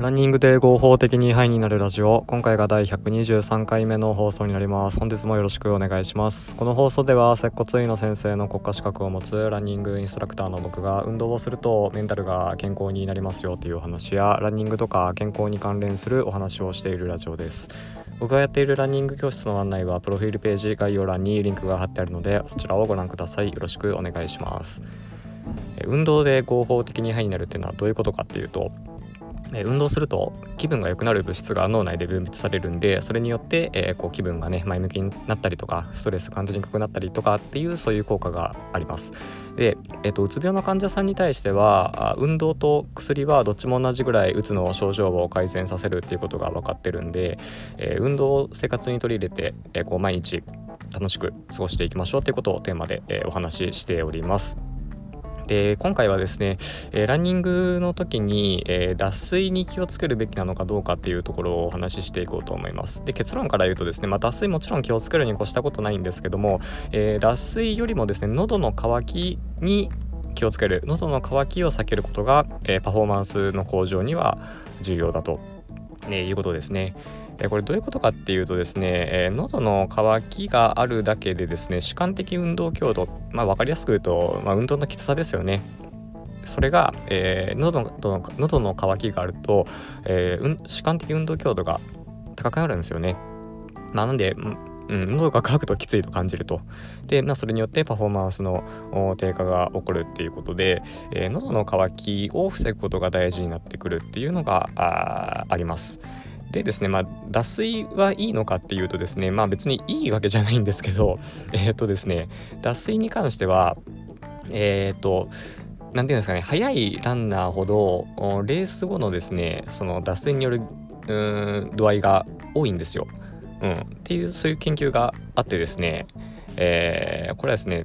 ランニングで合法的にハイになるラジオ。今回が第123回目の放送になります。本日もよろしくお願いします。この放送では接骨院の先生の国家資格を持つランニングインストラクターの僕が運動をするとメンタルが健康になりますよというお話やランニングとか健康に関連するお話をしているラジオです。僕がやっているランニング教室の案内はプロフィールページ概要欄にリンクが貼ってあるのでそちらをご覧ください。よろしくお願いします。運動で合法的にハイになるっていうのはどういうことかっていうとえ運動すると気分が良くなる物質が脳内で分泌されるんでそれによって、えー、こう気分がね前向きになったりとかストレス感じにくくなったりとかっていうそういう効果があります。で、えーと、うつ病の患者さんに対しては運動と薬はどっちも同じぐらいうつの症状を改善させるっていうことが分かってるんで、えー、運動を生活に取り入れて、えこう毎日楽しく過ごしていきましょうっていうことをテーマで、えお話ししております。で今回はですね、えー、ランニングの時に、えー、脱水に気をつけるべきなのかどうかっていうところをお話ししていこうと思いますで結論から言うとですね、まあ、脱水もちろん気をつけるに越したことないんですけども、えー、脱水よりもですね喉の渇きに気をつける喉の渇きを避けることが、えパフォーマンスの向上には重要だと、えいうことですね。えこれどういうことかっていうとですね、えー、喉の渇きがあるだけでですね主観的運動強度、まあ、分かりやすく言うと、まあ、運動のきつさですよねそれが、えー、喉の喉の渇きがあると、えー、主観的運動強度が高くなるんですよね。まなので、うん、喉が渇くときついと感じると。で、まあ、それによってパフォーマンスの低下が起こるっていうことで、えー、喉の渇きを防ぐことが大事になってくるっていうのがああります。でですね、まあ、脱水はいいのかっていうとですね、まあ別にいいわけじゃないんですけど、えっ、とですね、脱水に関しては、えっ、と、なんていうんですかね、速いランナーほど、レース後のですね、その脱水によるうん度合いが多いんですよ。うん、っていう、そういう研究があってですね、えー、これはですね、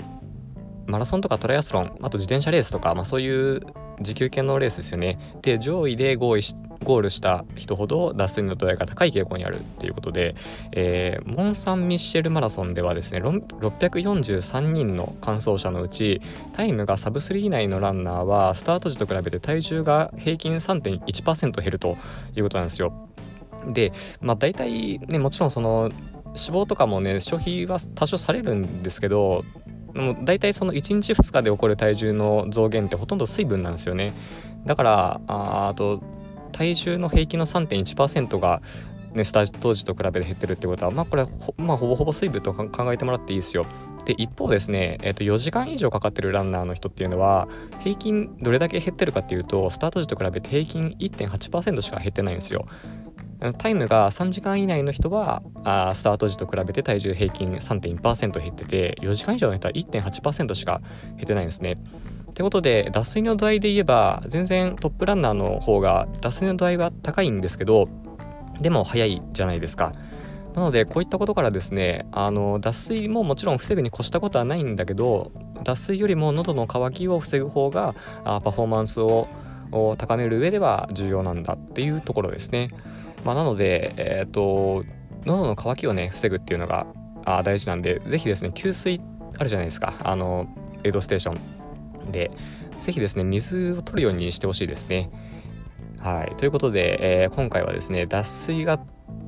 マラソンとかトライアスロン、あと自転車レースとか、まあ、そういう持久系のレースですよね。で、上位で合意しゴールした人ほど脱水の度合いが高い傾向にあるっていうことで、えー、モン・サン・ミッシェルマラソンではですね643人の完走者のうちタイムがサブ3以内のランナーはスタート時と比べて体重が平均3.1%減るということなんですよ。で、まあ、大体ねもちろんその脂肪とかもね消費は多少されるんですけどもう大体その1日2日で起こる体重の増減ってほとんど水分なんですよねだからあと体重の平均の3.1%がね、スタート当時と比べて減ってるってことは、まあ、これほ,、まあ、ほぼほぼ水分と考えてもらっていいですよ。で一方ですね、えー、と4時間以上かかってるランナーの人っていうのは平均どれだけ減ってるかっていうとスタート時と比べて平均1.8%しか減ってないんですよ。タイムが3時間以内の人はあスタート時と比べて体重平均3.2%減ってて4時間以上の人は1.8%しか減ってないんですね。ってことで脱水の度合いで言えば全然トップランナーの方が脱水の度合いは高いんですけどでも早いじゃないですか。なのでこういったことからですねあの脱水ももちろん防ぐに越したことはないんだけど脱水よりも喉の渇きを防ぐ方があパフォーマンスを高める上では重要なんだっていうところですね。まあ、なので、えーと、喉の渇きをね防ぐっていうのがあ大事なんで是非ですね給水あるじゃないですかあのエイドステーションで、ぜひですね、水を取るようにしてほしいですね。はい。ということで、えー、今回はですね、脱水が、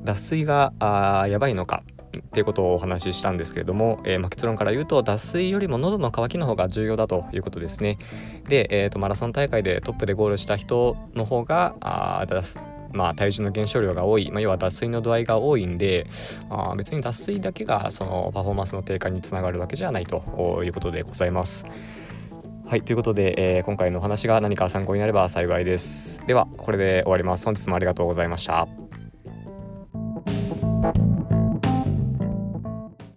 脱水があやばいのかっていうことをお話ししたんですけれども、えー、結論から言うと脱水よりも喉の渇きの方が重要だということですね。で、えーと、マラソン大会でトップでゴールした人の方があ脱まあ、体重の減少量が多い、まあ、要は脱水の度合いが多いんであ別に脱水だけがそのパフォーマンスの低下につながるわけじゃないということでございます。はい、ということで、えー、今回のお話が何か参考になれば幸いです。では、これで終わります。本日もありがとうございました。